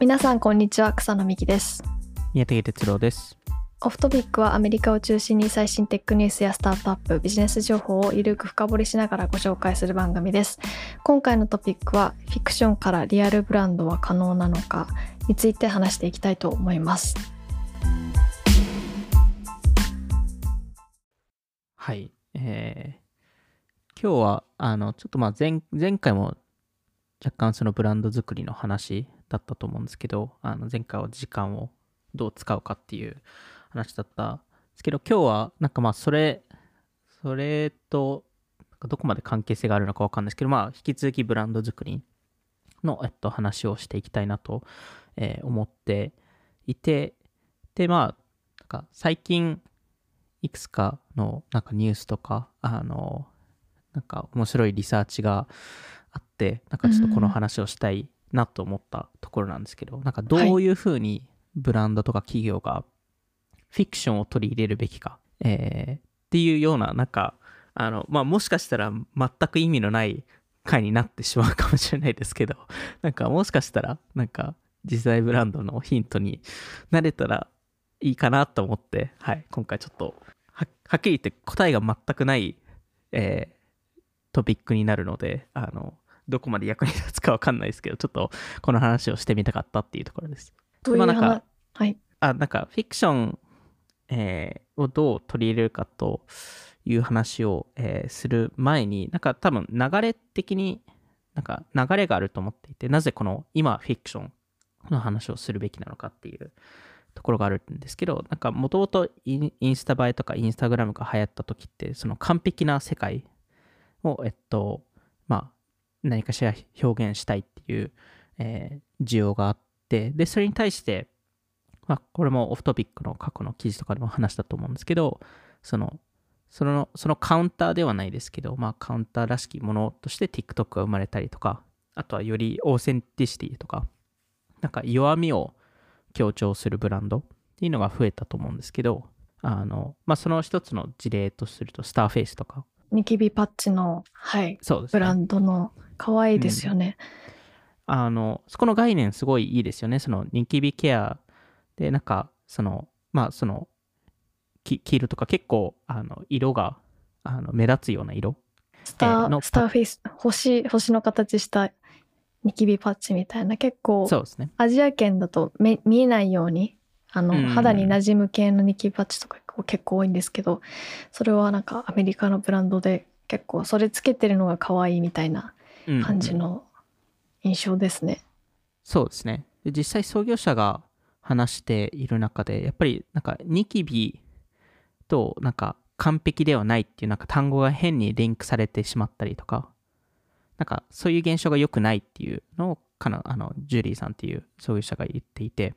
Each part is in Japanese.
皆さんこんにちは草野美希です宮武哲郎です。オフトピックはアメリカを中心に最新テックニュースやスタートアップビジネス情報をゆるく深掘りしながらご紹介する番組です今回のトピックはフィクションからリアルブランドは可能なのかについて話していきたいと思いますはい。えー、今日は、あの、ちょっとまあ前、前回も若干そのブランド作りの話だったと思うんですけど、あの前回は時間をどう使うかっていう話だったんですけど、今日はなんかまあそれ、それと、どこまで関係性があるのかわかんないですけど、まあ引き続きブランド作りの、えっと、話をしていきたいなと、え思っていて、で、まあ、なんか最近、いくつかのなんかニュースとか、あの、なんか面白いリサーチがあって、なんかちょっとこの話をしたいなと思ったところなんですけど、なんかどういうふうにブランドとか企業がフィクションを取り入れるべきか、えーっていうような、なんか、あの、まあ、もしかしたら全く意味のない回になってしまうかもしれないですけど、なんかもしかしたら、なんか、実在ブランドのヒントになれたらいいかなと思って、はい、今回ちょっとははっきり言って答えが全くない、えートピックになるのであのどこまで役に立つかわかんないですけどちょっとこの話をしてみたかったっていうところです。どういうまあなんか話？はい。あなんかフィクション、えーをどう取り入れるかという話を、えーする前になんか多分流れ的になんか流れがあると思っていてなぜこの今フィクションの話をするべきなのかっていうところがあるんですけどなんかもともとインスタ映えとかインスタグラムが流行った時ってその完璧な世界をえっとまあ何かしら表現したいっていう、えー需要があってでそれに対してまあ、これもオフトピックの過去の記事とかでも話したと思うんですけど、その、その、そのカウンターではないですけど、まあ、カウンターらしきものとして TikTok が生まれたりとか、あとはよりオーセンティシティとか、なんか弱みを強調するブランドっていうのが増えたと思うんですけど、あの、まあ、その一つの事例とすると、スターフェイスとか、ニキビパッチのはいそうですね。ブランドの可愛いですよね、あの、そこの概念すごいいいですよね。そのニキビケアで、なんか、その、まあ、その、き黄色とか結構、あの、色が、あの、目立つような色。スター、スターフェイス星星の形したニキビパッチみたいな結構そうですね。アジア圏だとめ見えないようにあの、うん肌に馴染む系のニキビパッチとか結構多いんですけどそれはなんかアメリカのブランドで結構それつけてるのが可愛いみたいなうん感じの印象ですね。そうですね。で実際創業者が話している中で、やっぱりなんかニキビとなんか完璧ではないっていうなんか単語が変にリンクされてしまったりとか、なんかそういう現象が良くないっていうのをかなあのジュリーさんっていう創業者が言っていて、やっ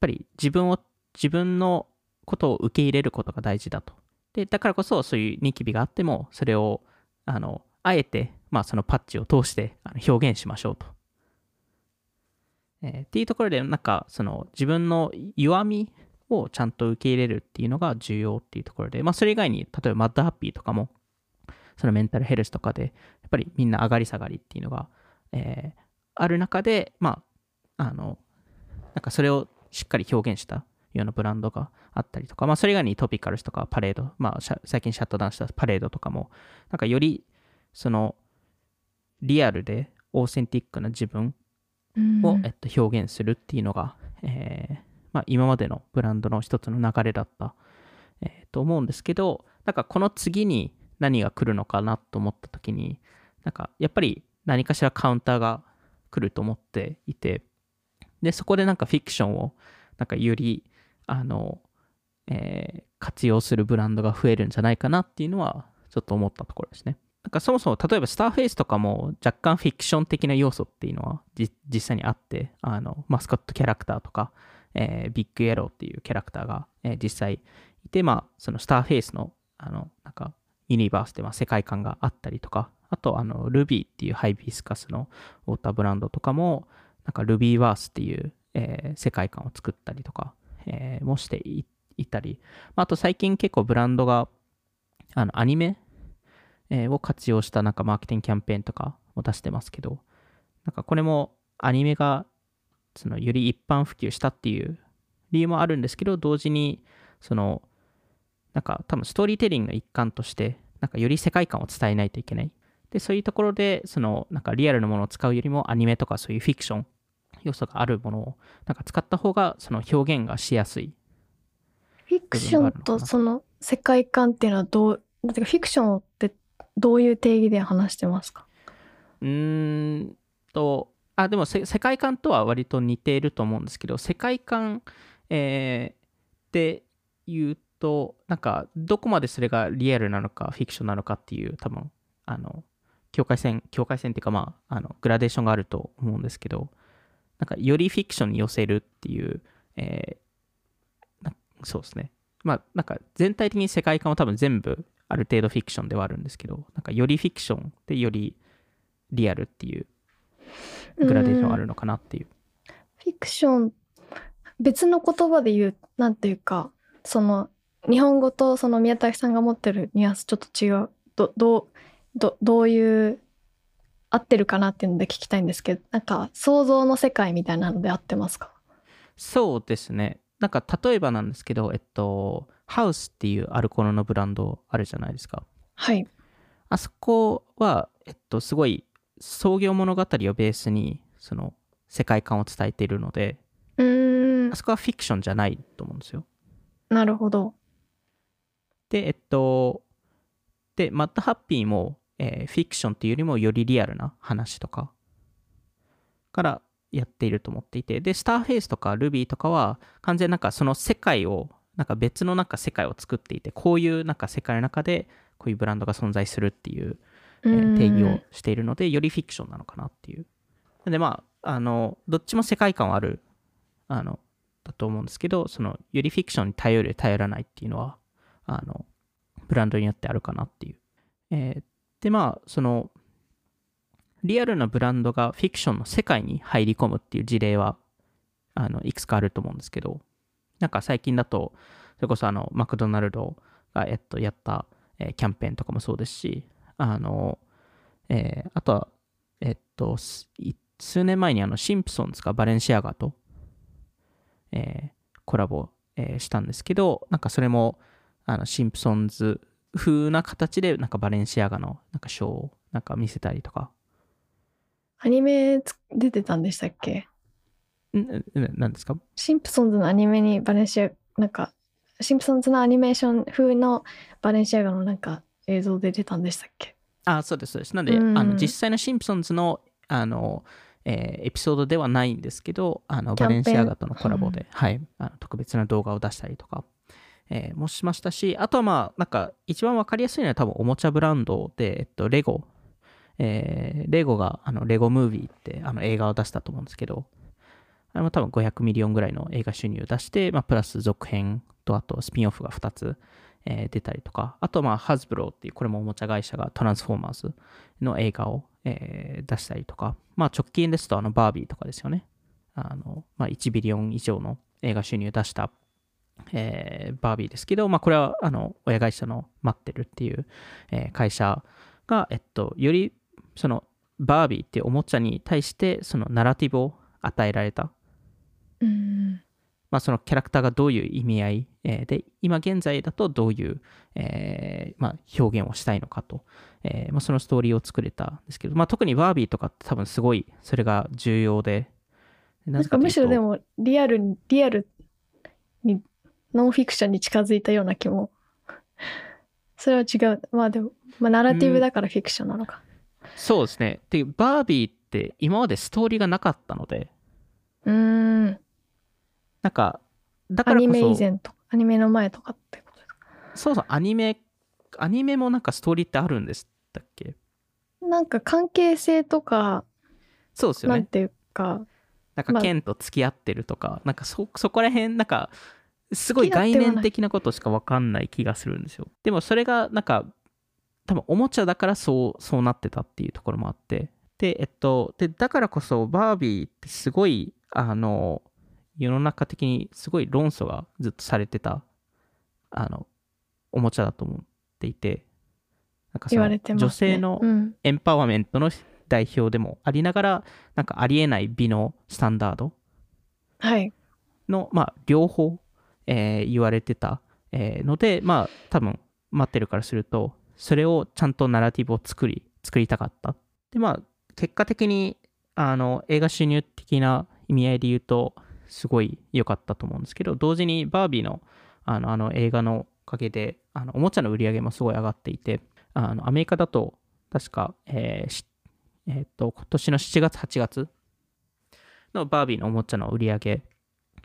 ぱり自分を自分のことを受け入れることが大事だと。で、だからこそそういうニキビがあっても、それをあのあえて、まあ、そのパッチを通して表現しましょうと。えーっていうところで、なんか、その自分の弱みをちゃんと受け入れるっていうのが重要っていうところで、まあ、それ以外に、例えばマッドハッピーとかも、そのメンタルヘルスとかで、やっぱりみんな上がり下がりっていうのが、えーある中で、まあ、あの、なんかそれをしっかり表現したようなブランドがあったりとか、まあ、それ以外にトピカルスとかパレード、まあ、最近シャットダウンしたパレードとかも、なんかより、その、リアルでオーセンティックな自分うんを、えっと、表現するっていうのが、えーまあ、今までのブランドの一つの流れだった、えーと思うんですけどなんかこの次に何が来るのかなと思った時になんかやっぱり何かしらカウンターが来ると思っていてでそこでなんかフィクションをなんかよりあの、えー活用するブランドが増えるんじゃないかなっていうのはちょっと思ったところですね。なんかそもそも例えばスターフェイスとかも若干フィクション的な要素っていうのは実際にあってあのマスコットキャラクターとか、えービッグエローっていうキャラクターが、えー実際いてまあそのスターフェイスのあのなんかユニバースでは世界観があったりとかあとあの Ruby っていうハイビスカスのウォーターブランドとかもなんか Ruby ワースっていう、えー世界観を作ったりとか、えもしていいたり、まああと最近結構ブランドがあのアニメを活用したなんかマーケティングキャンペーンとかも出してますけど、なんかこれもアニメがそのより一般普及したっていう理由もあるんですけど同時にそのなんか多分ストーリーテリングの一環としてなんかより世界観を伝えないといけない。でそういうところでそのなんかリアルなものを使うよりもアニメとかそういうフィクション要素があるものをなんか使った方がその表現がしやすい。フィクションとその世界観っていうのはどうだってフィクションってどういう定義で話してますか？うんとあでも世界観とは割と似ていると思うんですけど世界観、えー、で言うとなんかどこまでそれがリアルなのかフィクションなのかっていう多分あの境界線境界線っていうかまああのグラデーションがあると思うんですけどなんかよりフィクションに寄せるっていう、えー、そうですね。まあなんか全体的に世界観は多分全部ある程度フィクションではあるんですけどなんかよりフィクションでよりリアルっていうグラデーションあるのかなっていう。う。フィクション別の言葉で言うなんていうかその日本語とその宮崎さんが持ってるニュアンスちょっと違う。どどうどどういう合ってるかなっていうので聞きたいんですけどなんか想像の世界みたいなので合ってますか？そうですね。なんか例えばなんですけどえっとハウスっていうアルコールのブランドあるじゃないですか。はい。あそこはえっとすごい創業物語をベースにその世界観を伝えているのでうん。あそこはフィクションじゃないと思うんですよ。なるほど。でえっとでマッドハッピーもえー、フィクションっていうよりもよりリアルな話とかからやっていると思っていて。でスターフェイスとかルビーとかは完全なんかその世界をなんか別のなんか世界を作っていてこういうなんか世界の中でこういうブランドが存在するっていう、えー、定義をしているのでよりフィクションなのかなっていう。でまああのどっちも世界観はあるあのだと思うんですけどそのよりフィクションに頼る頼らないっていうのはあのブランドによってあるかなっていう、えー、で、まあ、その、リアルなブランドがフィクションの世界に入り込むっていう事例は、あの、いくつかあると思うんですけど、なんか最近だと、それこそあの、マクドナルドが、えっと、やった、えー、キャンペーンとかもそうですし、あの、えー、あとは、えっと、数年前にあの、シンプソンズがバレンシアガと、えー、コラボ、えー、したんですけど、なんかそれも、あの、シンプソンズ風な形でなんかバレンシアガのなんかショーをなんか見せたりとか。アニメ出てたんでしたっけ？何ですか？シンプソンズのアニメにバレンシアなんかシンプソンズのアニメーション風のバレンシアガのなんか映像で出たんでしたっけ？あそうですそうです。なんで、うん、あの実際のシンプソンズのあの、えー、エピソードではないんですけどあのバレンシアガとのコラボで、うん、はい。あの特別な動画を出したりとかえー、もしましたし、あとはまあ、なんか一番わかりやすいのは多分おもちゃブランドで、えっと、レゴ。えー、レゴが、あの、レゴムービーってあの映画を出したと思うんですけど、あれも多分500 million ぐらいの映画収入を出して、まあ、プラス続編と、あとスピンオフが2つ、えー、出たりとか、あとまあ、ハズブローっていう、これもおもちゃ会社が Transformers の映画を、えー、出したりとか、まあ、直近ですとあの、バービーとかですよね。あの、まあ、1ビリオン以上の映画収入を出したえー、バービーですけど、まあ、これはあの親会社の待ってるっていう、え、会社が、えっと、よりそのバービーっていうおもちゃに対してそのナラティブを与えられた、うんまあ、そのキャラクターがどういう意味合い、えー、で今現在だとどういう、えーまあ、表現をしたいのかと、えーまあ、そのストーリーを作れたんですけど、まあ、特にバービーとかって多分すごいそれが重要でなんかむしろでもリアルにリアルにノンフィクションに近づいたような気も。それは違う。まあでも、まあ、ナラティブだからフィクションなのか。うん、そうですね。で、バービーって今までストーリーがなかったので。うん。なんか、だからアニメ以前とアニメの前とかってことですか？そうそう、アニメ、アニメもなんかストーリーってあるんでしたっけ？なんか関係性とか、そうですよね。なんていうか、なんか、ケンと付き合ってるとか、まあ、なんかそ、そこら辺、なんか、すごい概念的なことしか分かんない気がするんですよ。でもそれがなんか多分おもちゃだからそうそうなってたっていうところもあってでえっとでだからこそバービーってすごいあの世の中的にすごい論争がずっとされてたあのおもちゃだと思っていてなんかその、女性のエンパワーメントの代表でもありながらなんかありえない美のスタンダードはい。の、まあ、両方、えー言われてた、えーので、まあ、多分待ってるからすると、それをちゃんとナラティブを作り、作りたかった。で、まあ、結果的に、あの、映画収入的な意味合いで言うと、すごい良かったと思うんですけど、同時にバービーのあのあの映画のおかげで、あのおもちゃの売り上げもすごい上がっていて、あのアメリカだと、確か、えーえーっと、今年の7月、8月のバービーのおもちゃの売り上げ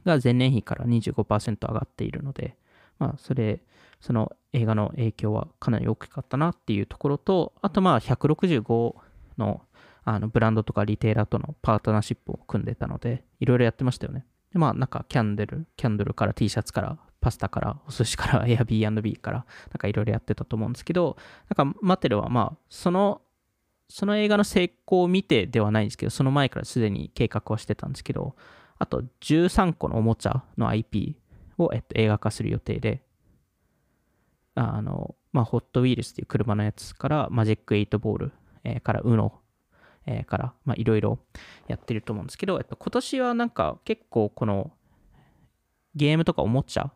が前年比から25%上がっているので、まあ、それ、その映画の影響はかなり大きかったなっていうところと、あとまあ165のあのブランドとかリテーラーとのパートナーシップを組んでたので、いろいろやってましたよね。で、まあなんかキャンドル、キャンドルから T シャツからパスタからお寿司から Airbnb からなんかいろいろやってたと思うんですけど、なんかマテルはまあそのその映画の成功を見てではないんですけど、その前からすでに計画はしてたんですけど、あと13個のおもちゃの IP を、えっと、映画化する予定で、あの、まあ、ホットウィルスっていう車のやつから、マジック8ボール、えーから、UNO、えーから、まあ、いろいろやってると思うんですけど、えっと、今年はなんか結構このゲームとかおもちゃ、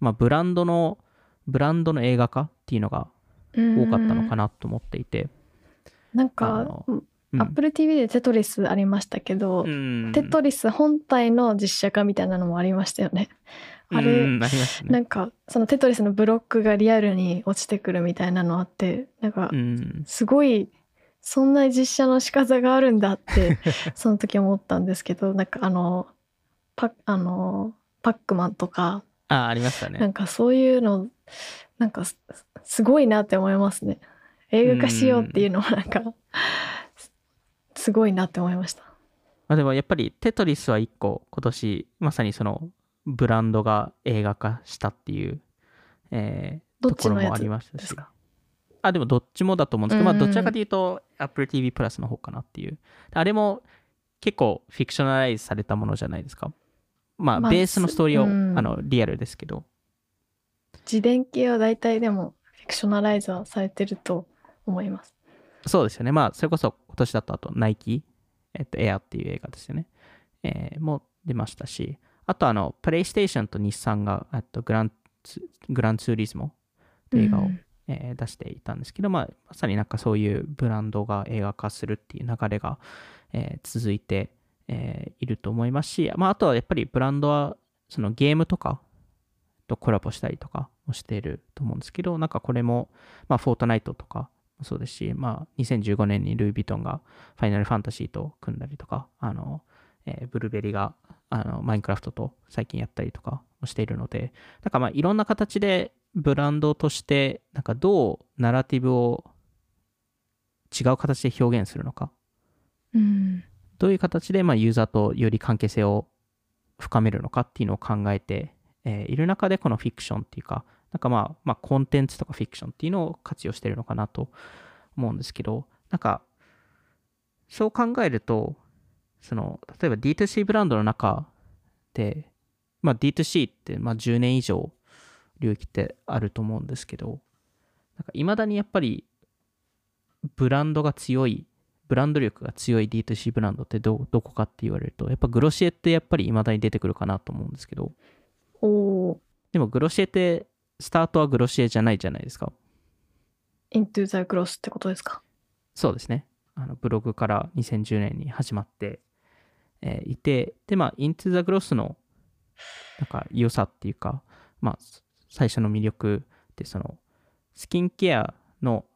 まあ、ブランドの、ブランドの映画化っていうのが多かったのかな。なと思っていて、あなんかの、うんうん Apple TV でテトリスありましたけど、うんテトリス本体の実写化みたいなのもありましたよね。あれ、ね。なんかそのテトリスのブロックがリアルに落ちてくるみたいなのあってなんかうん、すごいそんな実写の仕方があるんだって その時思ったんですけどなんかあのパあのパックマンとかあ、ありましたね。なんかそういうのなんかすすごいなって思いますね。映画化しようっていうのはなんかすすごいなって思いました。まあ、でもやっぱりテトリスは一個今年まさにそのブランドが映画化したっていう、えーどっところもあちのやつりましたしですか？あでもどっちもだと思うんですけど、まあ、うんうん。どちらかというと Apple TV プラスの方かなっていう。あれも結構フィクショナライズされたものじゃないですか。まあまあベースのストーリーを、うん。あのリアルですけど。自伝系は大体でもフィクショナライズはされてると思います。そうですよね。まあ、それこそ今年だとあと、ナイキ、えっと、エアっていう映画ですよね。えーも出ましたし、あと、あの、プレイステーションと日産が、えっと、グランツ、グランツーリスモっていう映画を、うんえー出していたんですけど、まあ、まさになんかそういうブランドが映画化するっていう流れが、えー続いて、えーいると思いますし、まあ、あとはやっぱりブランドは、そのゲームとかとコラボしたりとかもしていると思うんですけど、なんかこれも、まあ、フォートナイトとかもそうですし、まあ、2015年にルイ・ヴィトンがファイナルファンタジーと組んだりとか、あの、えーブルーベリーがあのマインクラフトと最近やったりとかもしているので、なんかまあいろんな形でブランドとして、なんかどうナラティブを違う形で表現するのか、うん。どういう形でまあユーザーとより関係性を深めるのかっていうのを考えて、えーいる中でこのフィクションっていうか、なんかまあ、まあ、コンテンツとかフィクションっていうのを活用してるのかなと思うんですけど、なんか、そう考えると、その、例えば D2C ブランドの中で、まあ D2C ってまあ10年以上領域ってあると思うんですけど、なんか未だにやっぱりブランドが強いブランド力が強い D2C ブランドってどどこかって言われると、やっぱグロシエってやっぱり未だに出てくるかなと思うんですけど、おおでもグロシエってスタートはグロシエじゃないじゃないですか。Into the Cross ってことですか？そうですね。あのブログから2010年に始まって、えーいて、で、まあ、Into the Gross のなんか良さっていうか、まあ、最初の魅力って、その、スキンケアの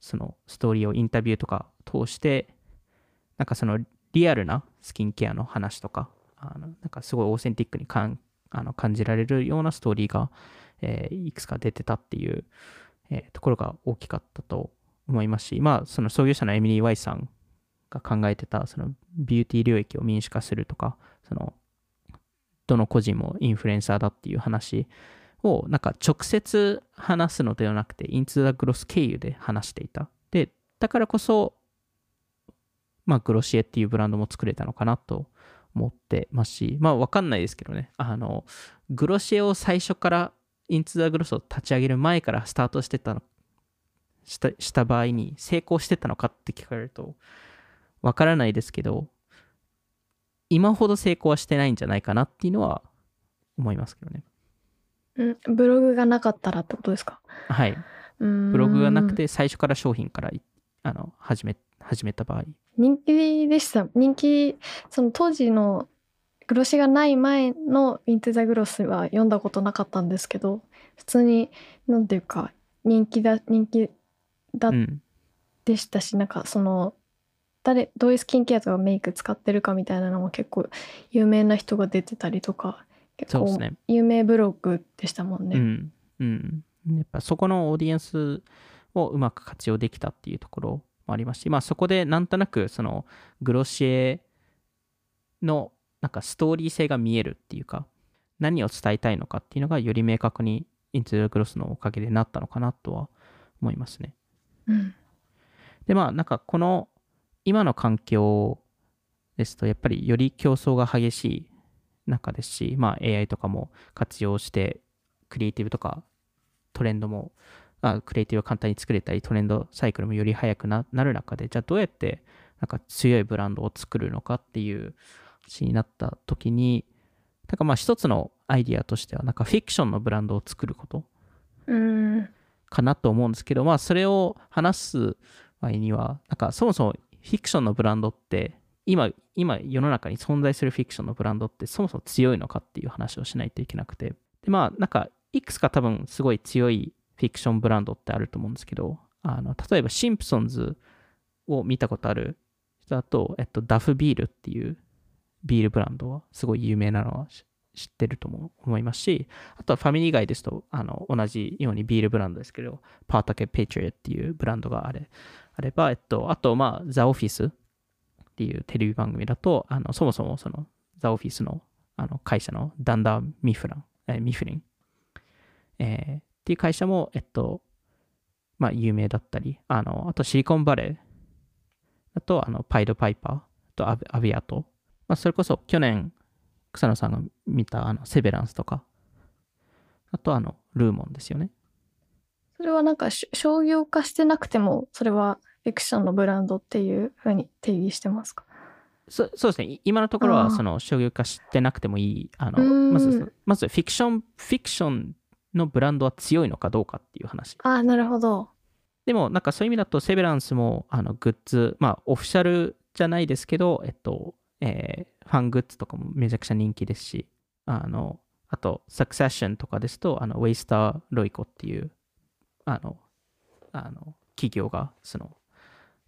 そのストーリーをインタビューとか通して、なんかそのリアルなスキンケアの話とか、あのなんかすごいオーセンティックにかんあの感じられるようなストーリーが、えーいくつか出てたっていう、えーところが大きかったと思いますし、まあ、その創業者のエミリー・ワイさんが考えてた、そのビューティー領域を民主化するとか、その、どの個人もインフルエンサーだっていう話を、なんか直接話すのではなくて、インツ・ザ・グロス経由で話していた。で、だからこそ、まあ、グロシエっていうブランドも作れたのかなと思ってますし、まあ、わかんないですけどね、あの、グロシエを最初から、インツ・ザ・グロスを立ち上げる前からスタートしてたのしたした場合に成功してたのかって聞かれるとわからないですけど今ほど成功はしてないんじゃないかなっていうのは思いますけどね。うん、ブログがなかったらってことですか？はい。ブブログがなくて最初から商品からいあの始め始めた場合。人気でした人気その当時のグロシがない前の「イントゥ・ザ・グロス」は読んだことなかったんですけど普通になんていうか人気だ人気だうん。でしたし、なんかその誰どういうスキンケアとかメイク使ってるかみたいなのも結構有名な人が出てたりとか結構そうですね。有名ブログでしたもんね。うん。うん。やっぱそこのオーディエンスをうまく活用できたっていうところもありますし、まあそこでなんとなくそのグロシエのなんかストーリー性が見えるっていうか、何を伝えたいのかっていうのがより明確にイントゥグロスのおかげでなったのかなとは思いますね。うんでまあなんかこの今の環境ですとやっぱりより競争が激しい中ですし、まあ、AI とかも活用してクリエイティブとかトレンドもあクリエイティブを簡単に作れたりトレンドサイクルもより速くななる中でじゃあどうやってなんか強いブランドを作るのかっていう話になった時になんかまあ一つのアイディアとしてはなんかフィクションのブランドを作ることうん。かなと思うんですけど、まあ、それを話す場合には、なんかそもそもフィクションのブランドって、今、今世の中に存在するフィクションのブランドってそもそも強いのかっていう話をしないといけなくて。で、まあ、なんか、いくつか多分すごい強いフィクションブランドってあると思うんですけど、あの例えばシンプソンズを見たことある人だと、えっと、ダフビールっていうビールブランドはすごい有名なのは知ってると思いますし、あとはファミリー以外ですと、あの同じようにビールブランドですけど、パータケ・ペイトリオっていうブランドがあれあれば、えっと、あと、まあ、ザ・オフィスっていうテレビ番組だと、あのそもそもそのザ・オフィスのあの会社のダンダー・ミフラン、えーミフリン、えーっていう会社も、えっと、まあ、有名だったり、あのあとシリコンバレーだと、あのパイド・パイパーとアビアビアと、まあ、それこそ去年、草野さんが見たあのセベランスとか、あとあのルーモンですよね。それはなんか商業化してなくてもそれはフィクションのブランドっていうふうに定義してますか？そそうですね、い今のところはその商業化してなくてもいい、あのまずまずフィクション、フィクションのブランドは強いのかどうかっていう話。ああなるほど。でも、なんかそういう意味だと、セベランスもあのグッズ、まあ、オフィシャルじゃないですけど、えっと、えーファングッズとかもめちゃくちゃ人気ですし、あの、あと、サクセッションとかですと、あの、ウェイスター・ロイコっていう、あの、あの、企業が、その、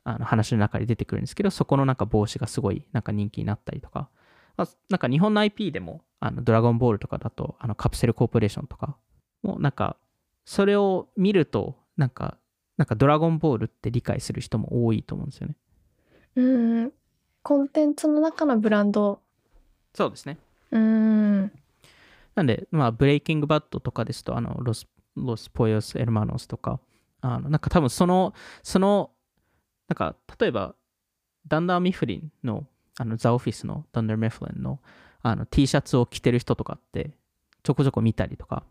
あの話の中で出てくるんですけど、そこのなんか帽子がすごいなんか人気になったりとか、まあ、なんか日本の IP でも、あのドラゴンボールとかだと、あのカプセルコーポレーションとか、もうなんか、それを見ると、なんか、なんかドラゴンボールって理解する人も多いと思うんですよね。うんコンテンツの中のブランドそうですね。うんなんで、まあ、ブレイキング・バッドとかですと、あの、 Los、Los Pollos Hermanos とか、あの、なんか多分その、その、なんか、例えば、ダンダー・ミフリンの、あの、ザ・オフィスのダンダー・ミフリンの、あの、T シャツを着てる人とかって、ちょこちょこ見たりとか、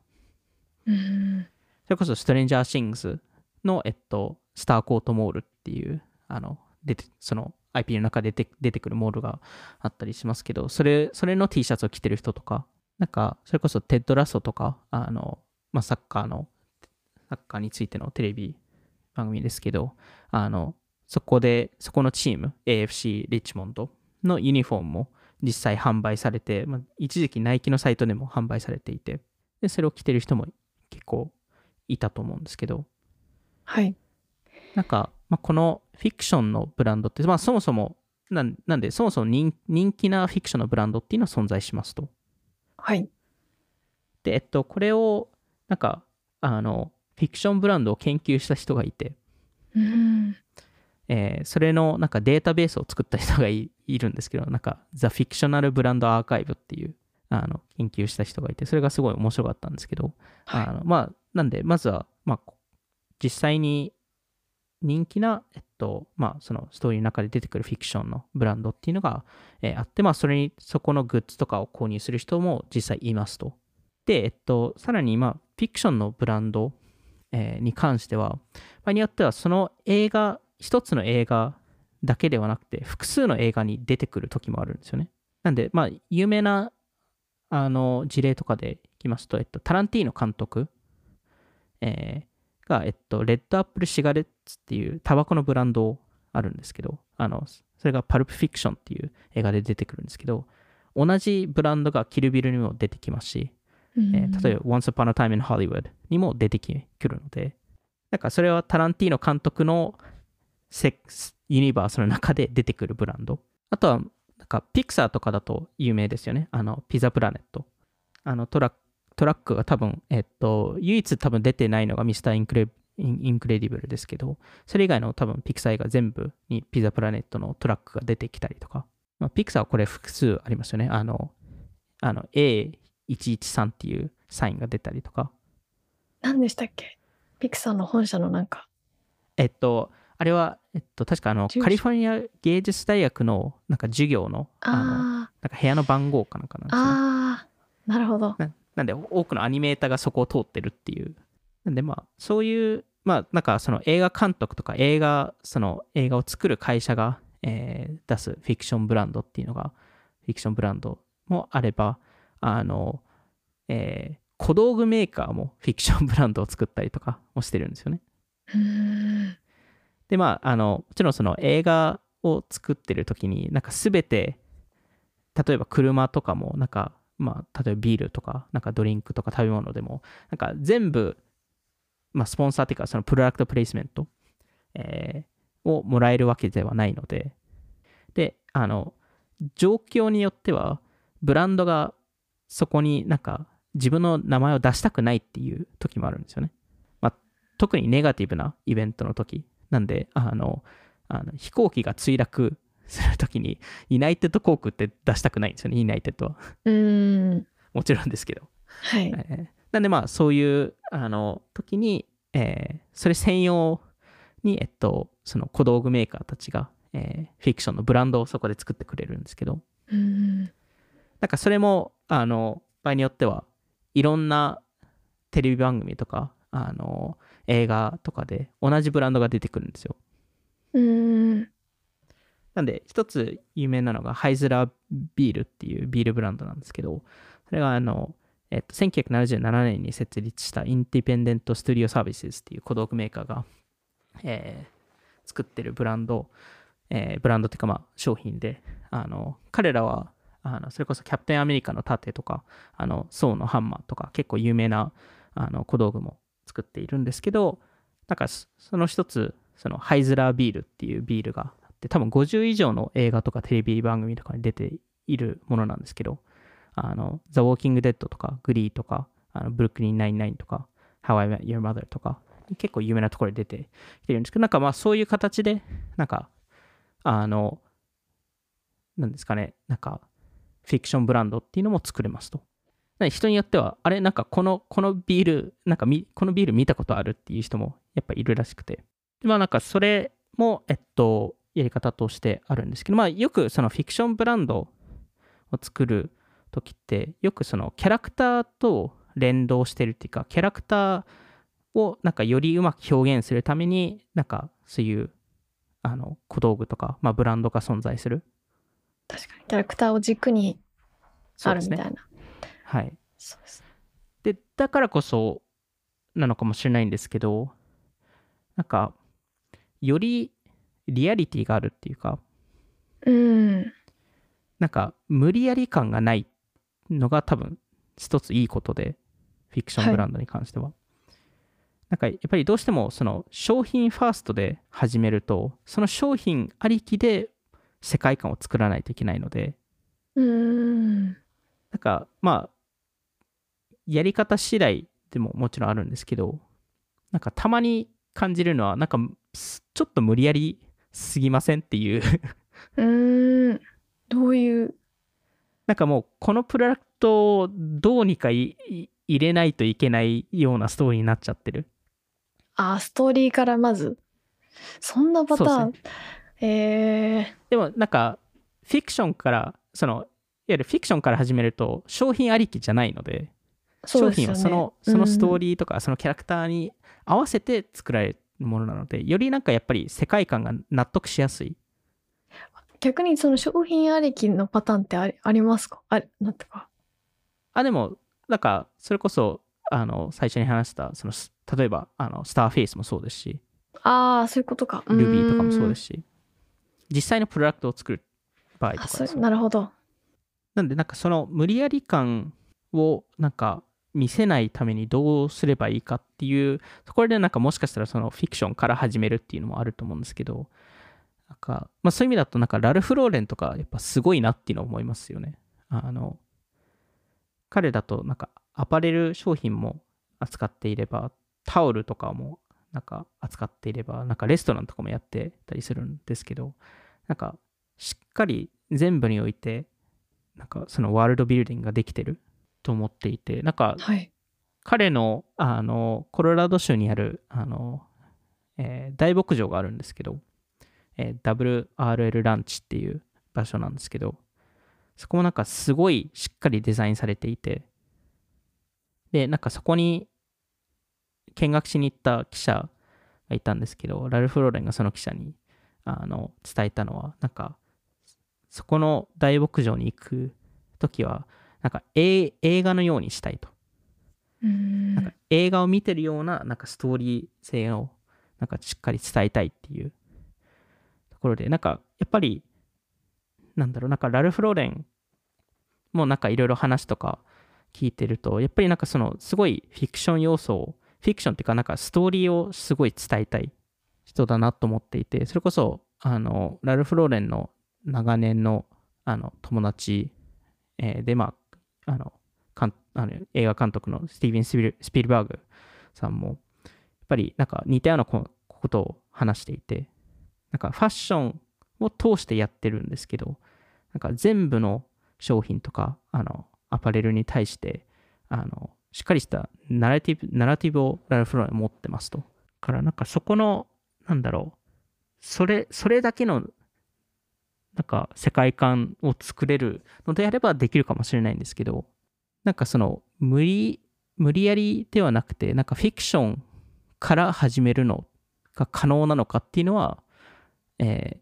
うん。それこそ、ストレンジャー・シングスの、えっと、スターコートモールっていう、あの、出て、その IP の中で出て出てくるモールがあったりしますけど、それ、それの T シャツを着てる人とか、なんか、それこそテッド・ラッソとか、あの、まあ、サッカーの、サッカーについてのテレビ番組ですけど、あの、そこで、そこのチーム、AFC リッチモンドのユニフォームも実際販売されて、まあ、一時期ナイキのサイトでも販売されていて、で、それを着てる人も結構いたと思うんですけど、はい。なんか、まあ、このフィクションのブランドって、まあ、そもそもなん、なんで、そもそも人人気なフィクションのブランドっていうのは存在しますと。はい。で、えっと、これを、なんか、あの、フィクションブランドを研究した人がいて、うんえーそれのなんかデータベースを作った人がいいるんですけど、なんか、The Fictional Brand Archive っていう、あの、研究した人がいて、それがすごい面白かったんですけど、はいあのまあ、なんで、まずは、まあ、こ実際に人気な、えっと、まあ、そのストーリーの中で出てくるフィクションのブランドっていうのが、えーあって、まあ、それに、そこのグッズとかを購入する人も実際いますと。で、えっと、さらに、まあ、フィクションのブランド、えーに関しては、場合によっては、その映画、一つの映画だけではなくて、複数の映画に出てくる時もあるんですよね。なんで、まあ、有名なあの事例とかでいきますと、えっと、タランティーノ監督、えーが、えっと、レッドアップルシガレッツっていうタバコのブランドあるんですけど、あの、それがパルプフィクションっていう映画で出てくるんですけど、同じブランドがキルビルにも出てきますし、えー例えば Once Upon a Time in Hollywood にも出てきくるので、なんかそれはタランティーノ監督のセックスユニバースの中で出てくるブランド。あとは、なんかピクサーとかだと有名ですよね。あの、ピザプラネット。あのトラック、トラックが多分、えっと、唯一多分出てないのがミスターインクレインインクレディブルですけど、それ以外の多分ピクサーが全部にピザプラネットのトラックが出てきたりとか、まあ、ピクサーはこれ複数ありますよね。あの、あの A113 っていうサインが出たりとか、何でしたっけ？ピクサーの本社のなんかえっと、あれは、えっと、確かあの、カリフォルニア芸術大学のなんか授業の、あの、あなんか部屋の番号かなんかなんーですよね。あーなるほどななんで、多くのアニメーターがそこを通ってるっていう。なんで、まあ、そういう、まあ、なんかその映画監督とか映画、その映画を作る会社が、えー出すフィクションブランドっていうのが、フィクションブランドもあれば、あの、えー小道具メーカーもフィクションブランドを作ったりとかもしてるんですよね。で、まあ、あの、もちろんその映画を作ってる時に、なんかすべて、例えば車とかも、なんか、まあ、例えばビールとか、なんかドリンクとか食べ物でも、なんか全部、まあ、スポンサーっていうか、そのプロダクトプレイスメント、えーをもらえるわけではないので、で、あの、状況によっては、ブランドがそこになんか自分の名前を出したくないっていう時もあるんですよね。まあ、特にネガティブなイベントの時なんで、あの、あの飛行機が墜落する時に、ユナイテッド航空って出したくないんですよね、ユナイテッドは。うーん。もちろんですけど。はい。えー。なんでまあそういうあの時に、えーそれ専用に、えっと、その小道具メーカーたちが、えーフィクションのブランドをそこで作ってくれるんですけど、うーん。なんかそれもあの場合によってはいろんなテレビ番組とかあの映画とかで同じブランドが出てくるんですよ。うーんなんで、一つ有名なのがハイズラービールっていうビールブランドなんですけど、それがあの、えっと、1977年に設立したインディペンデント・ストゥディオ・サービスっていう小道具メーカーが、えー作ってるブランド、えーブランドっていうかまあ商品で、あの、彼らは、あのそれこそキャプテンアメリカの盾とか、あの、ソーのハンマーとか、結構有名なあの小道具も作っているんですけど、なんかその一つ、そのハイズラービールっていうビールがあって、多分50以上の映画とかテレビ番組とかに出ているものなんですけど、あの、ザ・ウォーキング・デッドとか、グリーとか、あのブルックリン99とか、How I Met Your Mother とか、結構有名なところで出てきてるんですけど、なんかまあそういう形で、なんか、あの、なんですかね、なんか、フィクションブランドっていうのも作れますと。人によっては、あれ、なんかこの、このビール、なんかみこのビール見たことあるっていう人もやっぱいるらしくて。まあなんかそれも、えっと、やり方としてあるんですけど、まあよくそのフィクションブランドを作る時って、よくそのキャラクターと連動してるっていうか、キャラクターをなんかよりうまく表現するために、なんかそういう、あの、小道具とか、まあブランドが存在する。確かにキャラクターを軸に。あるみたいなはい。そうですね。で、だからこそなのかもしれないんですけど、なんか、よりリアリティがあるっていうか、うん。なんか無理やり感がないのが多分一ついいことで、フィクションブランドに関しては。なんかやっぱりどうしてもその商品ファーストで始めると、その商品ありきで世界観を作らないといけないので、うん。なんかまあ、やり方次第でももちろんあるんですけど、なんかたまに感じるのは、なんかすちょっと無理やりすぎませんっていう。うん。どういう？なんかもうこのプロダクトをどうにか入れないといけないようなストーリーになっちゃってる。あストーリーからまず？そんなパターン、そう。でもなんかフィクションから、その、いわゆるフィクションから始めると商品ありきじゃないので、商品はそのそのストーリリーとかそのキャラクターに合わせて作られるものなので、よりなんかやっぱり世界観が納得しやすい。逆にその商品ありきのパターンってありありますか？あれなんてか。あ、でも、なんか、それこそ、あの、最初に話した、その、す例えば、あの、スターフェイスもそうですし、ああ、そういうことか。。Ruby とかもそうですすし、実際のプロダクトを作る場合とあそうかなるほど。なんで、なんかその無理やり感をなんか見せないためにどうすればいいかっていうところでなんかもしかしたらそのフィクションから始めるっていうのもあると思うんですけど、なんか、まあそういう意味だとなんかラルフ・ローレンとかやっぱすごいなっていうのを思いますよね。あの、彼だとなんかアパレル商品も扱っていれば、タオルとかもなんか扱っていれば、なんかレストランとかもやってたりするんですけど、なんかしっかり全部においてなんかそのワールドビルディングができてると思っていてなんかはい。彼のあのコロラド州にあるあの、えー大牧場があるんですけど、えー WRL ランチっていう場所なんですけどそこもなんかすごいしっかりデザインされていてでなんかそこに見学しに行った記者がいたんですけどラルフ・ローレンがその記者にあの伝えたのはなんかそこの大牧場に行く時はなんか映映画のようにしたいと。なんか映画を見てるようななんかストーリー性をなんかしっかり伝えたいっていう。ところでなんかやっぱりなんだろうなんかラルフ・ローレンもなんかいろいろ話とか聞いてるとやっぱりなんかそのすごいフィクション要素をフィクションっていうかなんかストーリーをすごい伝えたい人だなと思っていてそれこそあのラルフ・ローレンの長年のあの友達、えーでまああのかんあの映画監督のスティーブン・スピルバーグさんもやっぱりなんか似たようなことを話していてなんかファッションを通してやってるんですけどなんか全部の商品とかあのアパレルに対してあのしっかりしたナラティブナラティブをラルフローレン持ってますと。からなんかそこのなんだろうそれそれだけのなんか世界観を作れるのであればできるかもしれないんですけどなんかその無理無理やりではなくてなんかフィクションから始めるのが可能なのかっていうのは、えー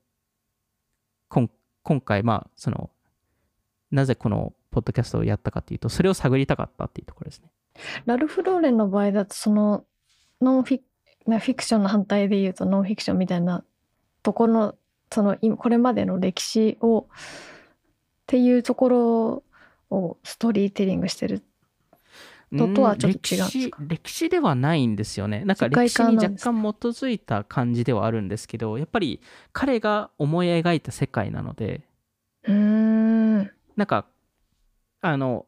こん今回まあそのなぜこのポッドキャストをやったかっていうとそれを探りたかったっていうところですね。ラルフ・ローレンの場合だとそのノンフィなフィクションの反対で言うとノンフィクションみたいなところのその今これまでの歴史をっていうところをストーリーテリングしてるのとはちょっと違うんですか？歴史ではないんですよね。なんか歴史に若干基づいた感じではあるんですけどやっぱり彼が思い描いた世界なので。うーん。なんかあの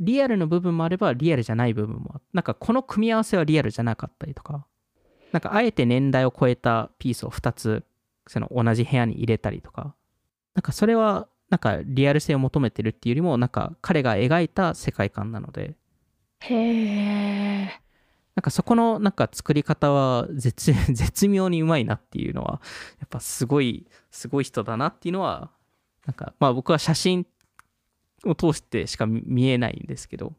リアルの部分もあればリアルじゃない部分もあなんかこの組み合わせはリアルじゃなかったりとか。なんかあえて年代を超えたピースを2つその同じ部屋に入れたりとか。なんかそれはなんかリアル性を求めてるっていうよりもなんか彼が描いた世界観なので。へえなんかそこのなんか作り方は絶 絶妙にうまいなっていうのはやっぱすごいすごい人だなっていうのはなんかまあ僕は写真を通してしか見見えないんですけど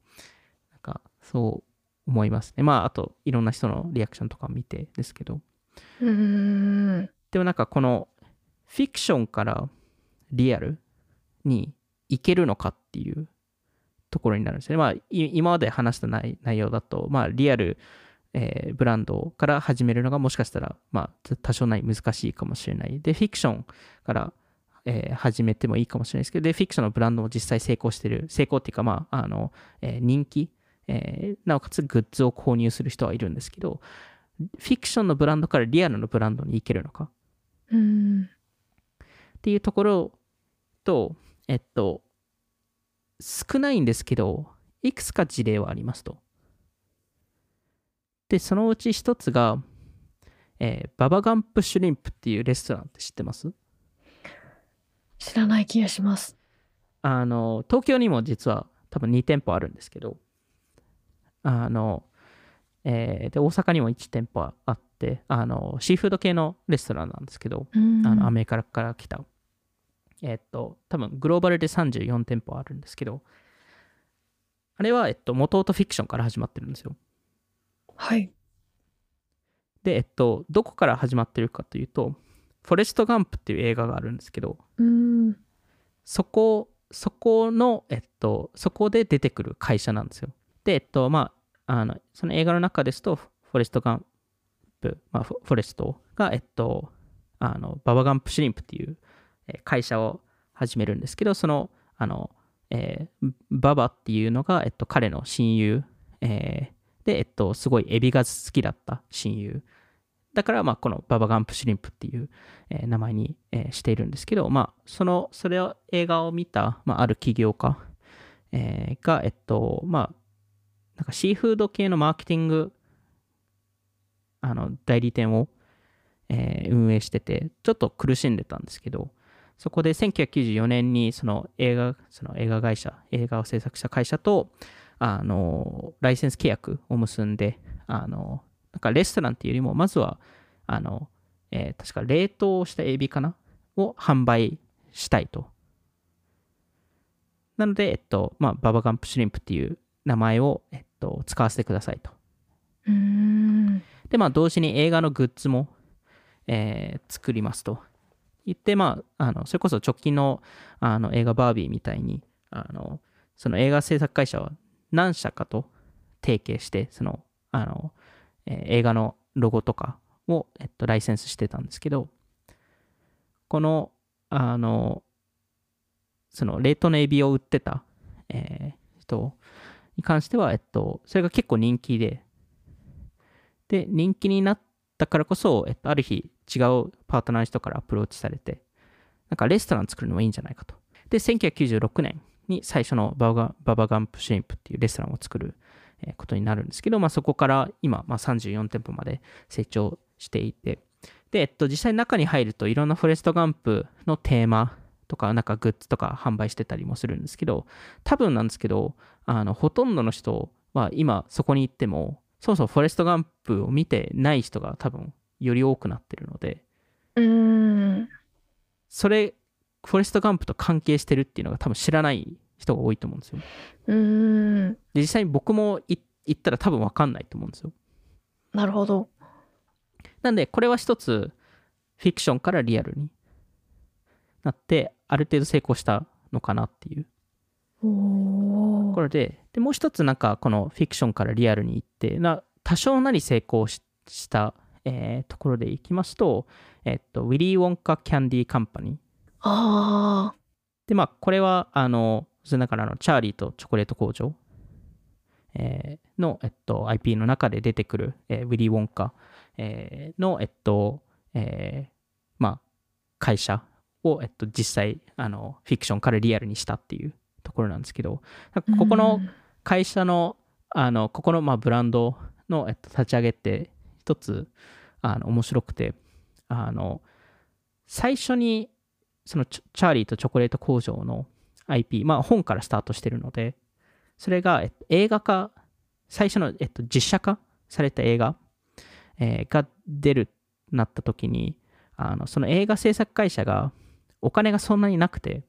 なんかそう思いますね。まああといろんな人のリアクションとか見てですけど。うーんでもなんかこのフィクションからリアルにいけるのかっていうところになるんですね。まあ今まで話した内内容だと、まあリアル、えーブランドから始めるのがもしかしたら、まあ多少ない難しいかもしれない。で、フィクションから、えー始めてもいいかもしれないですけど、で、フィクションのブランドも実際成功してる、成功っていうか、まあ、あの、えー人気、えなおかつグッズを購入する人はいるんですけど、フィクションのブランドからリアルのブランドに行けるのか。うん。っていうところと、えっと、少ないん。ですけど、いくつか事例はありますと。で、そのうち一つが、えーババガンプシュリンプっていうレストランって知ってます知らない気がしますあの、東京にも実は多分2店舗あるん。ですけど、あの、えーで、大阪にも1店舗あって、あの、シーフード系のレストランなんですけど、うーんあのアメリカから来た。えっと、多分グローバルで34店舗あるんですけど、あれは、えっと、元々フィクションから始まってるんですよ。はいで、えっと、どこから始まってるかというと、フォレスト・ガンプっていう映画があるんですけど、うんそこ、そこの、えっと、そこで出てくる会社なんですよ。で、えっと、まあ、あの、その映画の中ですと、フォレスト・ガンプ、まあ、フォレストが、えっと、あの、ババガンプ・シュリンプっていう会社を始めるんですけど、その、あの、えーババっていうのが、えっと、彼の親友、えーで、えっと、すごいエビが好きだった親友。だから、まあ、このババガンプ・シュリンプっていう、えー名前に、えーしているんですけど、まあ、その、それを、映画を見た、まあ、ある起業家、えーが、えっと、まあ、なんかシーフード系のマーケティング、あの、代理店を、えー運営してて、ちょっと苦しんでたんですけど、そこで1994年にその映画、その映画会社、映画を制作した会社と、あの、ライセンス契約を結んで、あの、なんかレストランっていうよりも、まずは、あの、えー確か冷凍したエビかなを販売したいと。なので、えっと、まあ、ババガンプシュリンプっていう名前を、えっと、使わせてくださいと。うんで、まあ、同時に映画のグッズも、えー作りますと。言って、まあ、あの、それこそ直近のあの映画バービーみたいに、あの、その映画制作会社は何社かと提携して、その、あの、えー映画のロゴとかを、えっと、ライセンスしてたんですけど、この、あの、その冷凍のエビを売ってた、えー人に関しては、えっと、それが結構人気で、で、人気になったからこそ、えっと、ある日、違うパートナーの人からアプローチされて、なんかレストラン作るのもいいんじゃないかと。で、1996年に最初のババガババガンプシュリンプっていうレストランを作ることになるんですけど、まあ、そこから今、まあ、34店舗まで成長していて、で、えっと、実際中に入るといろんなフォレストガンプのテーマとか、なんかグッズとか販売してたりもするんですけど、多分なんですけど、あの、ほとんどの人は今そこに行っても、そうそうフォレストガンプを見てない人が多分より多くなってるので、うん。それ、フォレストガンプと関係してるっていうのが多分知らない人が多いと思うんですよ。うん。で実際に僕もい行ったら多分分かんないと思うんですよ。なるほど。なんで、これは一つ、フィクションからリアルになって、ある程度成功したのかなっていう。おところで、でもう一つ、なんか、このフィクションからリアルに行って、な多少なり成功しした、えーところでいきますと、えっと、ウィリー・ウォンカ・キャンディー・カンパニー。ああで、まあ、これは、あの、それだからあの、チャーリーとチョコレート工場、えーの、えっと、IP の中で出てくる、えーウィリー・ウォンカ、えーの、えっと、えーまあ、会社を、えっと、実際、あの、フィクションからリアルにしたっていうところなんですけど、ここの会社の、あの、ここの、まあ、ブランドの、えっと、立ち上げって、一つ、あの、面白くて、あの、最初に、そのチャーリーとチョコレート工場の IP、まあ本からスタートしてるので、それが、えっと、映画化、最初の、えっと、実写化された映画、えーが出るなった時に、あのその映画制作会社がお金がそんなになくて、うん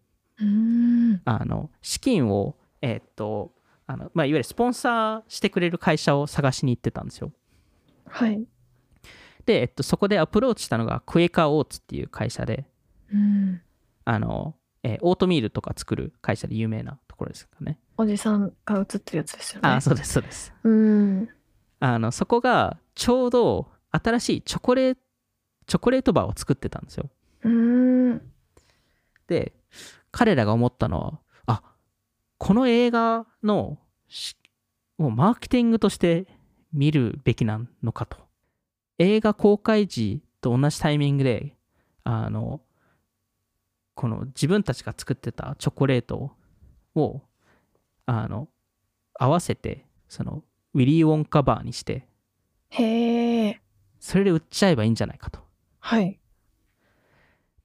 あの資金を、えっと、あのまあ、いわゆるスポンサーしてくれる会社を探しに行ってたんですよ。はいで、えっと、そこでアプローチしたのがクエカーオーツっていう会社で、うんあの、えーオートミールとか作る会社で有名なところですかね。おじさんが映ってるやつですよねあ、そうです、そうです。うんあの、そこがちょうど新しいチョコレート、チョコレートバーを作ってたんですよ。うんで、彼らが思ったのは、あ、この映画のし、もうマーケティングとして見るべきなのかと。映画公開時と同じタイミングで、あの、この自分たちが作ってたチョコレートを、あの、合わせて、その、ウィリー・ウォンカバーにして、へえそれで売っちゃえばいいんじゃないかと。はい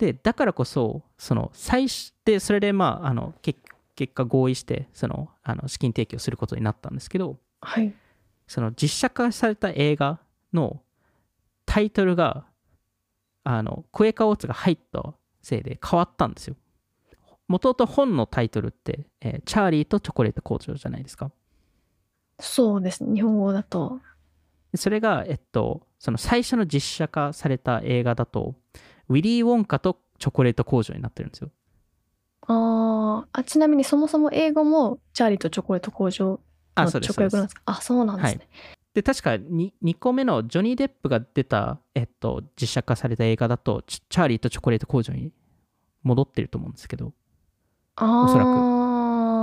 で、だからこそ、その、最初で、それで、まあ、あの、結結果合意して、その、あの、資金提供することになったんですけど、はいその、実写化された映画のタイトルが、あの、クエカオーツが入ったせいで変わったんですよ。もともと本のタイトルって、えーチャーリーとチョコレート工場じゃないですか。そうですね日本語だとでそれが、えっと、その最初の実写化された映画だと、ウィリー・ウォンカとチョコレート工場になってるんですよ。あー。あちなみにそもそも英語もチャーリーとチョコレート工場あ、の。直訳なんですか？あそうなんですね、で、確かに 2, 個目のジョニー・デップが出た、えっと、実写化された映画だと、チチャーリーとチョコレート工場に戻ってると思うんですけど、ああそらく。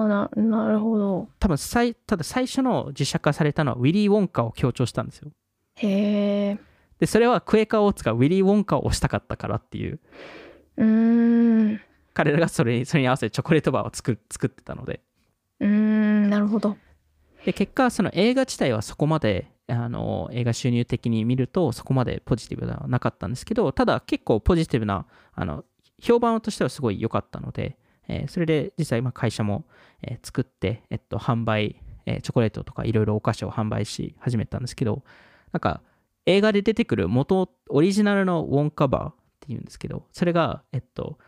ななるほど。多分最、ただ最初の実写化されたのはウィリー・ウォンカを強調したんですよ。へえで、それはクエーカー・オーツがウィリー・ウォンカを推したかったからっていう、うーん。彼らがそれにそれに合わせてチョコレートバーを作る作ってたので、うーんなるほど。で結果その映画自体はそこまであの映画収入的に見るとそこまでポジティブではなかったんですけどただ結構ポジティブなあの評判としてはすごい良かったので、えーそれで実際まあ会社も、えー作って、えっと、販売、えーチョコレートとかいろいろお菓子を販売し始めたんですけどなんか映画で出てくる元オリジナルのウォンカバーっていうんですけどそれがえっと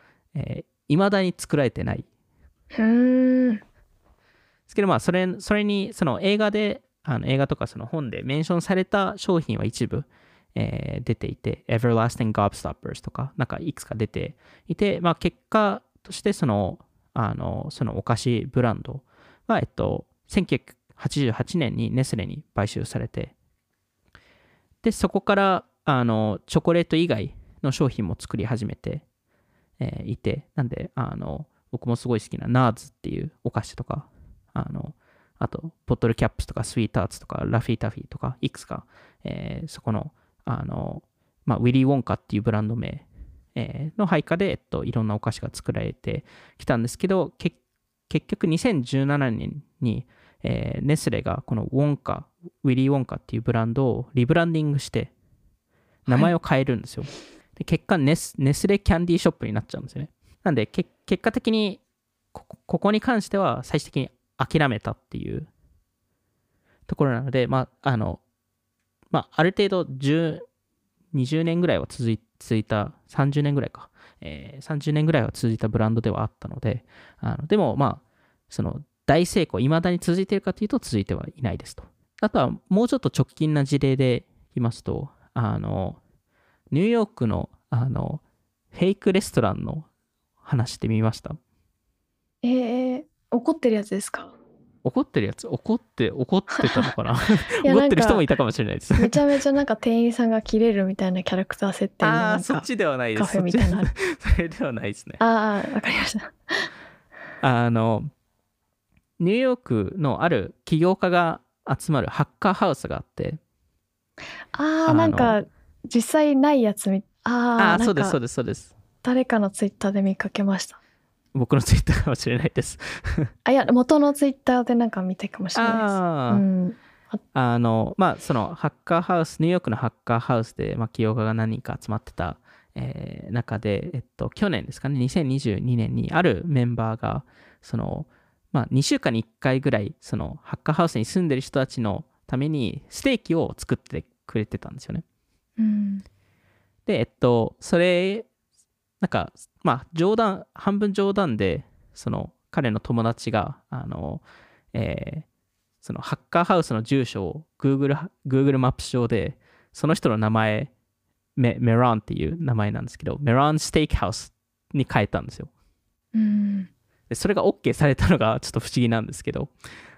いま、未だに作られてない。うーん。ですけどまあそれそれにその映画であの映画とかその本でメンションされた商品は一部、えー出ていて Everlasting Gobstoppers とかなんかいくつか出ていてまあ結果としてそのあのそのお菓子ブランドはえっと1988年にネスレに買収されてでそこからあのチョコレート以外の商品も作り始めて、えーいてなんであの僕もすごい好きなナーズっていうお菓子とかあの、あと、ボトルキャップスとか、スイートアーツとか、ラフィータフィーとか、いくつか、えーそこの、あの、まあ、ウィリー・ウォンカっていうブランド名、えーの配下で、えっと、いろんなお菓子が作られてきたんですけど、結局2017年に、えーネスレがこのウォンカ、ウィリー・ウォンカっていうブランドをリブランディングして、名前を変えるんですよ。で結果ネス、ネスレキャンディーショップになっちゃうんですよね。なんで、け結果的にここ、ここに関しては最終的に諦めたっていうところなので、まあ、あの、まあ、ある程度10、20年ぐらいは続い続いた、30年ぐらいか、えー30年ぐらいは続いたブランドではあったので、あのでも、まあ、その大成功、未だに続いているかというと続いてはいないですと。あとは、もうちょっと直近な事例で言いますと、あの、ニューヨークの、あの、フェイクレストランの話って見ました？えー、怒ってるやつですか？怒ってるやつ？怒って、怒ってたのかな？怒ってる人もいたかもしれないです。めちゃめちゃなんか店員さんが切れるみたいなキャラクター設定のあそっちではないです。カフェみたいなそれではないですね。ああわかりましたあの、ニューヨークのある起業家が集まるハッカーハウスがあって、ああなんか実際ないやつみああそうです、そうかです、そうです。誰かのツイッターで見かけました？僕のツイッターかもしれないです。あいや元のツイッターでなんか見たかもしれないですああ、うんあの、まあ、そのハッカーハウス、ニューヨークのハッカーハウスで、まあ、起業家が何人か集まってた、えー中で、えっと、去年ですかね、2022年にあるメンバーが、その、まあ、2週間に1回ぐらい、その、ハッカーハウスに住んでる人たちのために、ステーキを作ってくれてたんですよね。うんで、えっと、それ、なんか、まあ、冗談、半分冗談で、その、彼の友達が、あの、えーそのハッカーハウスの住所を Google, Google マップ上で、その人の名前、メメロンっていう名前なんですけど、メロンステーキハウスに変えたんですよ。うんでそれが OK されたのがちょっと不思議なんですけど、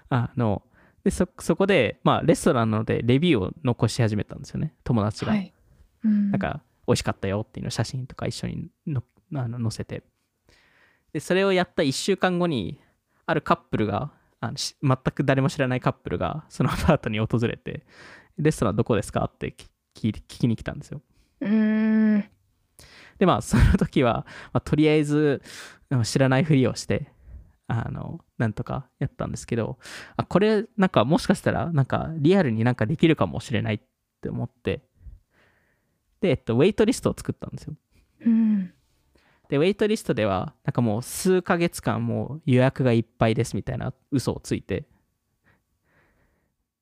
あの、でそそこで、まあ、レストランなので、レビューを残し始めたんですよね、友達が。はいうんなんか、美味しかったよっていうのを写真とか一緒にのあの載せて。で、それをやった1週間後に、あるカップルが、あのし全く誰も知らないカップルが、そのアパートに訪れて、レストランどこですかって聞きに来たんですよ。うんで、まあ、その時は、まあ、とりあえず、うん知らないふりをして、あの、なんとかやったんですけど、あ、これ、なんか、もしかしたら、なんか、リアルになんかできるかもしれないって思って、で、えっと、ウェイトリストを作ったんですよ。うんで、ウェイトリストでは、なんかもう数ヶ月間もう予約がいっぱいですみたいな嘘をついて、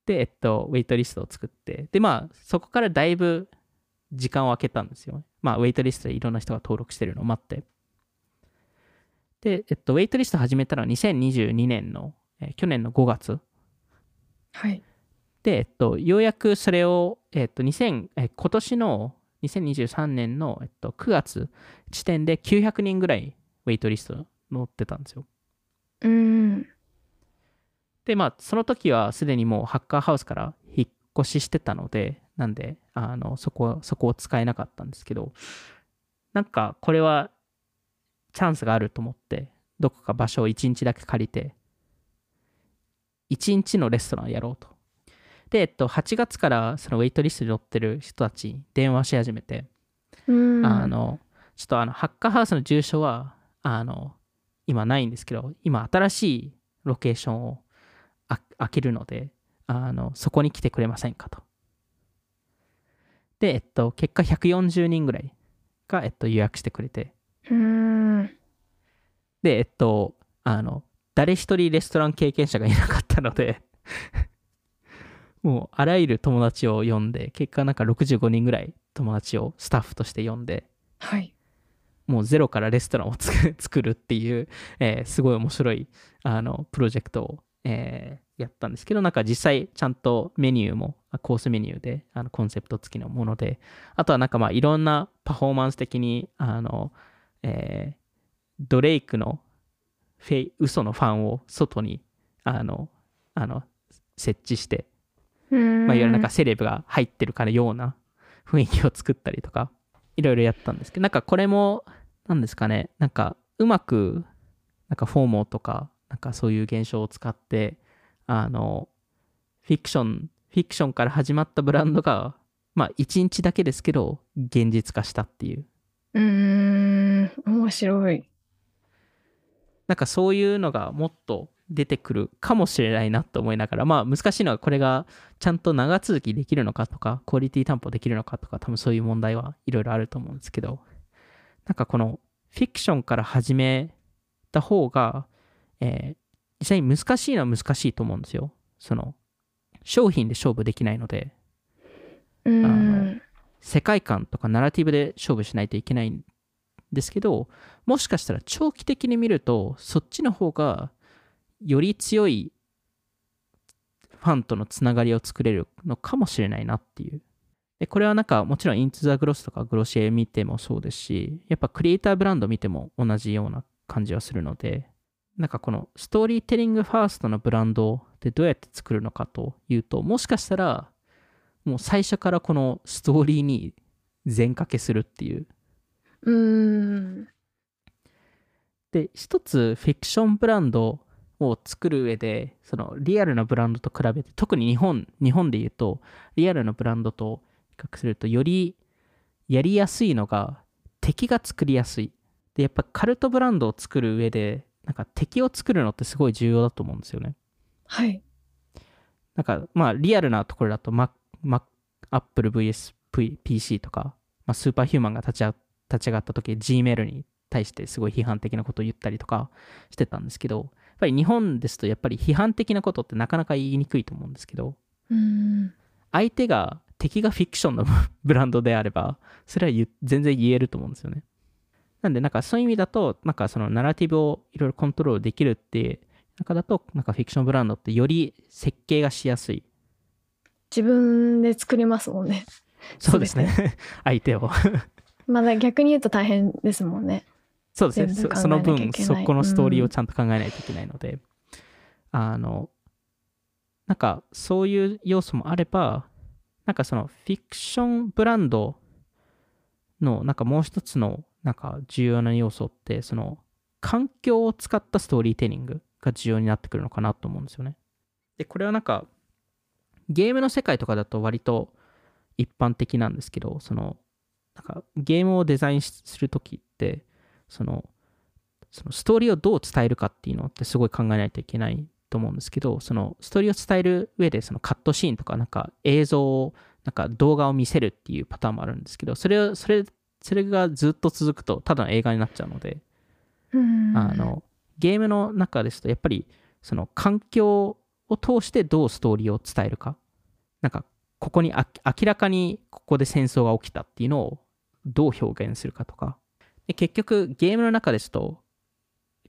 で、えっと、ウェイトリストを作って、で、まあ、そこからだいぶ時間を空けたんですよ。まあ、ウェイトリストでいろんな人が登録してるのを待って。で、えっと、ウェイトリスト始めたのは2022年の、えー去年の5月。はいで、えっと、ようやくそれを、えっと、2000えー今年の2023年の、えっと、9月時点で900人ぐらいウェイトリスト乗ってたんですよ。うん。で、まあ、その時はすでにもうハッカーハウスから引っ越ししてたので、なんで、あの、そこ、そこを使えなかったんですけど、なんか、これは、チャンスがあると思って、どこか場所を1日だけ借りて、1日のレストランをやろうと。で、えっと、8月からそのウェイトリストに載ってる人たちに電話し始めて、うん。あの、ちょっとあの、ハッカーハウスの住所は、あの、今ないんですけど、今新しいロケーションをあ開けるので、あの、そこに来てくれませんかと。で、えっと、結果140人ぐらいが、えっと、予約してくれて、うん。で、えっと、あの、誰一人レストラン経験者がいなかったので、もうあらゆる友達を呼んで、結果なんか65人ぐらい友達をスタッフとして呼んで、はい。もうゼロからレストランを 作るっていう、えーすごい面白いあのプロジェクトを、えーやったんですけど、なんか実際ちゃんとメニューもあコースメニューであのコンセプト付きのもので、あとはなんかまあいろんなパフォーマンス的にあの、えードレイクのフェイ嘘のファンを外にあのあの設置して、うん。まあ、いわゆるなんかセレブが入ってるかのような雰囲気を作ったりとか、いろいろやったんですけど、なんかこれも、なんですかね、なんかうまく、なんかフォーモーとか、なんかそういう現象を使って、あの、フィクション、フィクションから始まったブランドが、まあ一日だけですけど、現実化したっていう。うん。面白い。なんかそういうのがもっと出てくるかもしれないなと思いながら、まあ難しいのはこれがちゃんと長続きできるのかとか、クオリティ担保できるのかとか、多分そういう問題はいろいろあると思うんですけど、なんかこのフィクションから始めた方が、えー実際に難しいのは難しいと思うんですよ。その、商品で勝負できないので、うん。世界観とかナラティブで勝負しないといけないんですけどもしかしたら長期的に見るとそっちの方がより強いファンとのつながりを作れるのかもしれないなっていうでこれはなんかもちろんイントゥザグロスとかグロシエ見てもそうですしやっぱクリエイターブランド見ても同じような感じはするのでなんかこのストーリーテリングファーストのブランドでどうやって作るのかというともしかしたらもう最初からこのストーリーに全掛けするっていう。うん。で、一つフィクションブランドを作る上で、そのリアルなブランドと比べて、特に日本、日本で言うと、リアルなブランドと比較すると、よりやりやすいのが敵が作りやすい。で、やっぱカルトブランドを作る上で、なんか敵を作るのってすごい重要だと思うんですよね。はい。なんか、まあ、リアルなところだと、Mac、Mac、Apple VS PC とか、まあ、スーパーヒューマンが立ちあ立ち上がった時、Gmail に対してすごい批判的なことを言ったりとかしてたんですけど、やっぱり日本ですと、やっぱり批判的なことってなかなか言いにくいと思うんですけど、うん。相手が、敵がフィクションの ブランドであれば、それは全然言えると思うんですよね。なんで、なんかそういう意味だと、なんかそのナラティブをいろいろコントロールできるって、中だと、なんかフィクションブランドってより設計がしやすい。自分で作りますもんね。そうですね。相手を。まだ逆に言うと大変ですもんね。そうですね。その分そこのストーリーをちゃんと考えないといけないので、あの、なんかそういう要素もあれば、なんかそのフィクションブランドのなんかもう一つのなんか重要な要素って、その環境を使ったストーリーテリングが重要になってくるのかなと思うんですよね。で、これはなんかゲームの世界とかだと割と一般的なんですけど、そのなんかゲームをデザインするときって、そのそのストーリーをどう伝えるかっていうのってすごい考えないといけないと思うんですけど、そのストーリーを伝える上でそのカットシーンとかなんか映像をなんか動画を見せるっていうパターンもあるんですけど、それをそれそれがずっと続くとただの映画になっちゃうので、うん。あのゲームの中ですとやっぱりその環境を通してどうストーリーを伝えるかなんかここにあ明らかにここで戦争が起きたっていうのをどう表現するかとかで結局ゲームの中ですと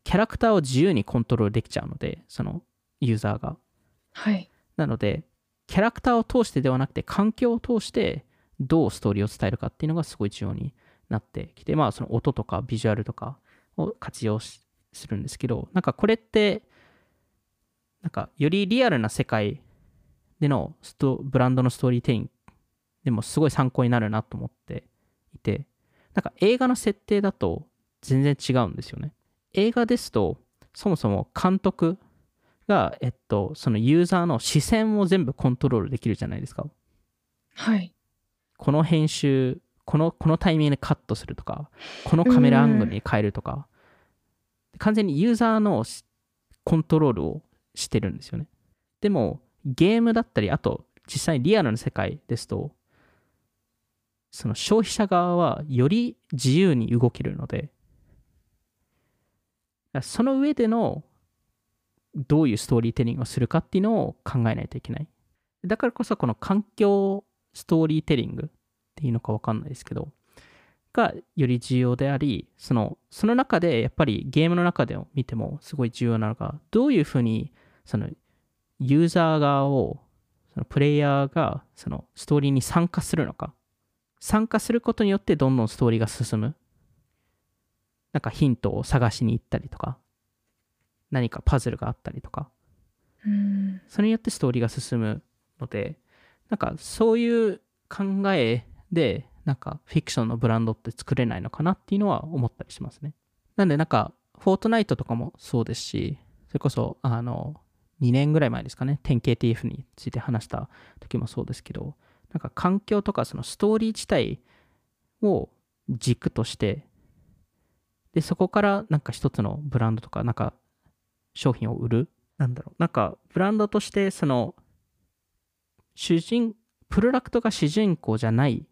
キャラクターを自由にコントロールできちゃうのでそのユーザーがはい。なのでキャラクターを通してではなくて環境を通してどうストーリーを伝えるかっていうのがすごい重要になってきて、まあその音とかビジュアルとかを活用するんですけど、なんかこれって、なんかよりリアルな世界でのストブランドのストーリーテインでもすごい参考になるなと思っていて、なんか映画の設定だと全然違うんですよね。映画ですと、そもそも監督が、えっと、そのユーザーの視線を全部コントロールできるじゃないですか。はい。この編集、この、このタイミングでカットするとか、このカメラアングルに変えるとか、完全にユーザーのコントロールをしてるんですよね。でも、ゲームだったり、あと、実際リアルな世界ですと、その消費者側はより自由に動けるので、その上でのどういうストーリーテリングをするかっていうのを考えないといけない。だからこそこの環境ストーリーテリングっていうのかわかんないですけど、がより重要であり、その、その中でやっぱりゲームの中で見てもすごい重要なのが、どういうふうにそのユーザー側を、そのプレイヤーがそのストーリーに参加するのか。参加することによってどんどんストーリーが進む？なんかヒントを探しに行ったりとか、何かパズルがあったりとか、それによってストーリーが進むので、なんかそういう考えで、なんかフィクションのブランドって作れないのかなっていうのは思ったりしますね。なんでなんか、フォートナイトとかもそうですし、それこそ、あの、2年ぐらい前ですかね、10KTF について話した時もそうですけど、なんか環境とかそのストーリー自体を軸としてで、そこからなんか一つのブランドとか、なんか商品を売る？なんだろう。なんかブランドとしてその主人、プロダクトが主人公じゃない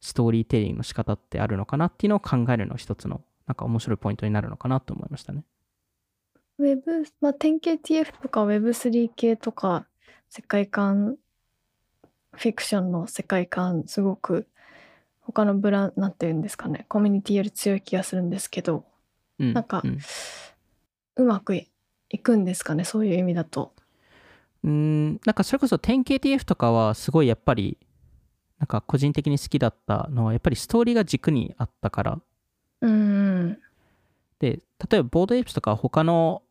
ストーリーテリングの仕方ってあるのかなっていうのを考えるの一つのなんか面白いポイントになるのかなと思いましたね。ウェブ、まあ、10KTF とか Web3 系とか世界観、フィクションの世界観すごく他のブランなんていうんですかねコミュニティより強い気がするんですけど、うん、なんか、うん、うまくいくんですかねそういう意味だと。うんなんかそれこそ 10KTF とかはすごいやっぱりなんか個人的に好きだったのはやっぱりストーリーが軸にあったから。うんで例えばボードエイプスとか他の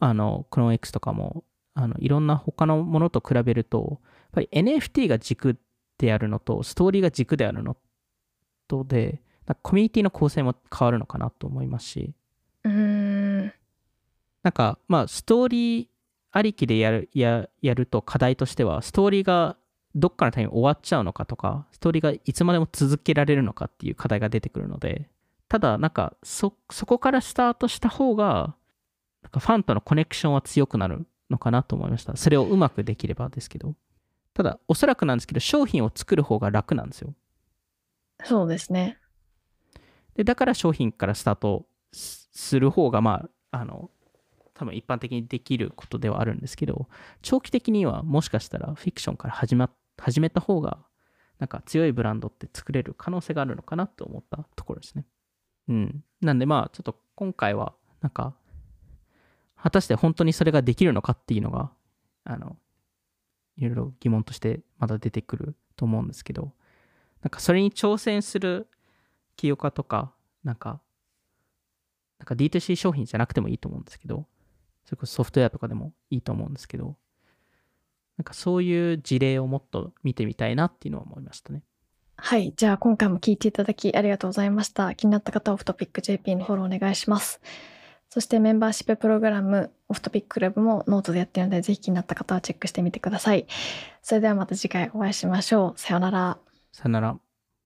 あのクローン X とかもあのいろんな他のものと比べるとぱり NFT が軸であるのとストーリーが軸であるのことで、コミュニティの構成も変わるのかなと思いますし。うん。なんか、まあ、ストーリーありきでやるややると課題としては、ストーリーがどっかのタイミング終わっちゃうのかとか、ストーリーがいつまでも続けられるのかっていう課題が出てくるので、ただ、なんか、そ、そこからスタートした方が、なんかファンとのコネクションは強くなるのかなと思いました。それをうまくできればですけど。ただ、おそらくなんですけど、商品を作る方が楽なんですよ。そうですね。で、だから商品からスタートする方が、まあ、あの、多分一般的にできることではあるんですけど、長期的にはもしかしたらフィクションから始,、ま、始めた方が、なんか強いブランドって作れる可能性があるのかなと思ったところですね。うん。なんでまあ、ちょっと今回は、なんか、果たして本当にそれができるのかっていうのが、あの、いろいろ疑問としてまだ出てくると思うんですけど、なんかそれに挑戦する起業家とか、なんか、なんか D2C 商品じゃなくてもいいと思うんですけど、それこそソフトウェアとかでもいいと思うんですけど、なんかそういう事例をもっと見てみたいなっていうのは思いましたね。はい。じゃあ今回も聞いていただきありがとうございました。気になった方はオフトピック JP のフォローお願いします。そしてメンバーシッププログラムオフトピッククラブもノートでやってるので、ぜひ気になった方はチェックしてみてください。それではまた次回お会いしましょう。さようなら。さよなら。